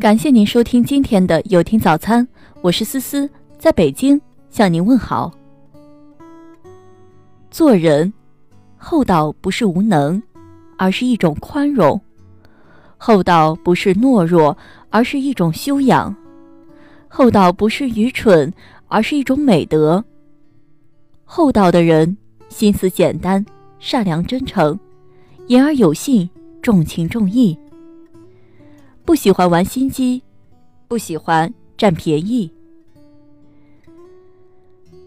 感谢您收听今天的有听早餐，我是思思，在北京向您问好。做人厚道不是无能，而是一种宽容；厚道不是懦弱，而是一种修养；厚道不是愚蠢，而是一种美德。厚道的人心思简单、善良真诚，言而有信，重情重义。不喜欢玩心机，不喜欢占便宜。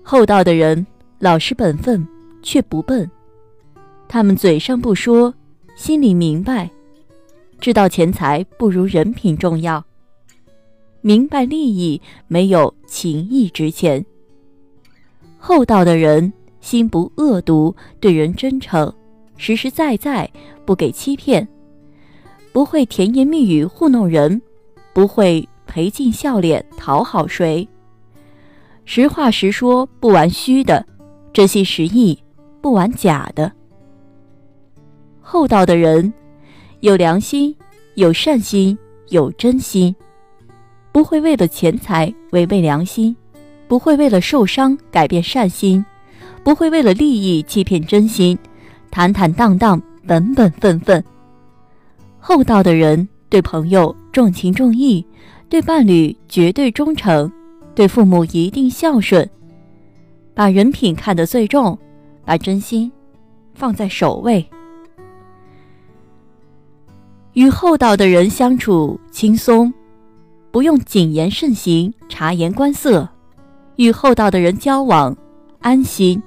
厚道的人老实本分，却不笨。他们嘴上不说，心里明白，知道钱财不如人品重要，明白利益没有情义值钱。厚道的人心不恶毒，对人真诚，实实在在，不给欺骗。不会甜言蜜语糊弄人，不会赔尽笑脸讨好谁。实话实说，不玩虚的；真心实意，不玩假的。厚道的人有良心，有善心，有真心，不会为了钱财违背良心，不会为了受伤改变善心，不会为了利益欺骗真心，坦坦荡荡，本本分分。厚道的人对朋友重情重义，对伴侣绝对忠诚，对父母一定孝顺，把人品看得最重，把真心放在首位。与厚道的人相处轻松，不用谨言慎行、察言观色；与厚道的人交往安心，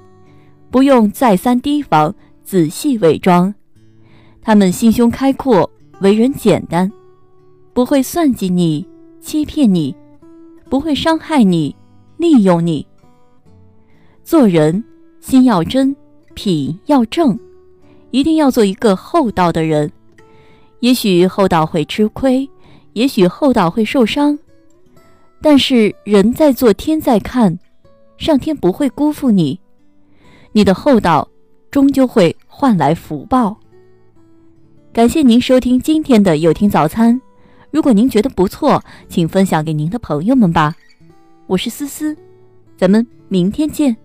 不用再三提防、仔细伪装。他们心胸开阔。为人简单，不会算计你、欺骗你，不会伤害你、利用你。做人心要真，品要正，一定要做一个厚道的人。也许厚道会吃亏，也许厚道会受伤，但是人在做，天在看，上天不会辜负你，你的厚道终究会换来福报。感谢您收听今天的有听早餐。如果您觉得不错，请分享给您的朋友们吧。我是思思，咱们明天见。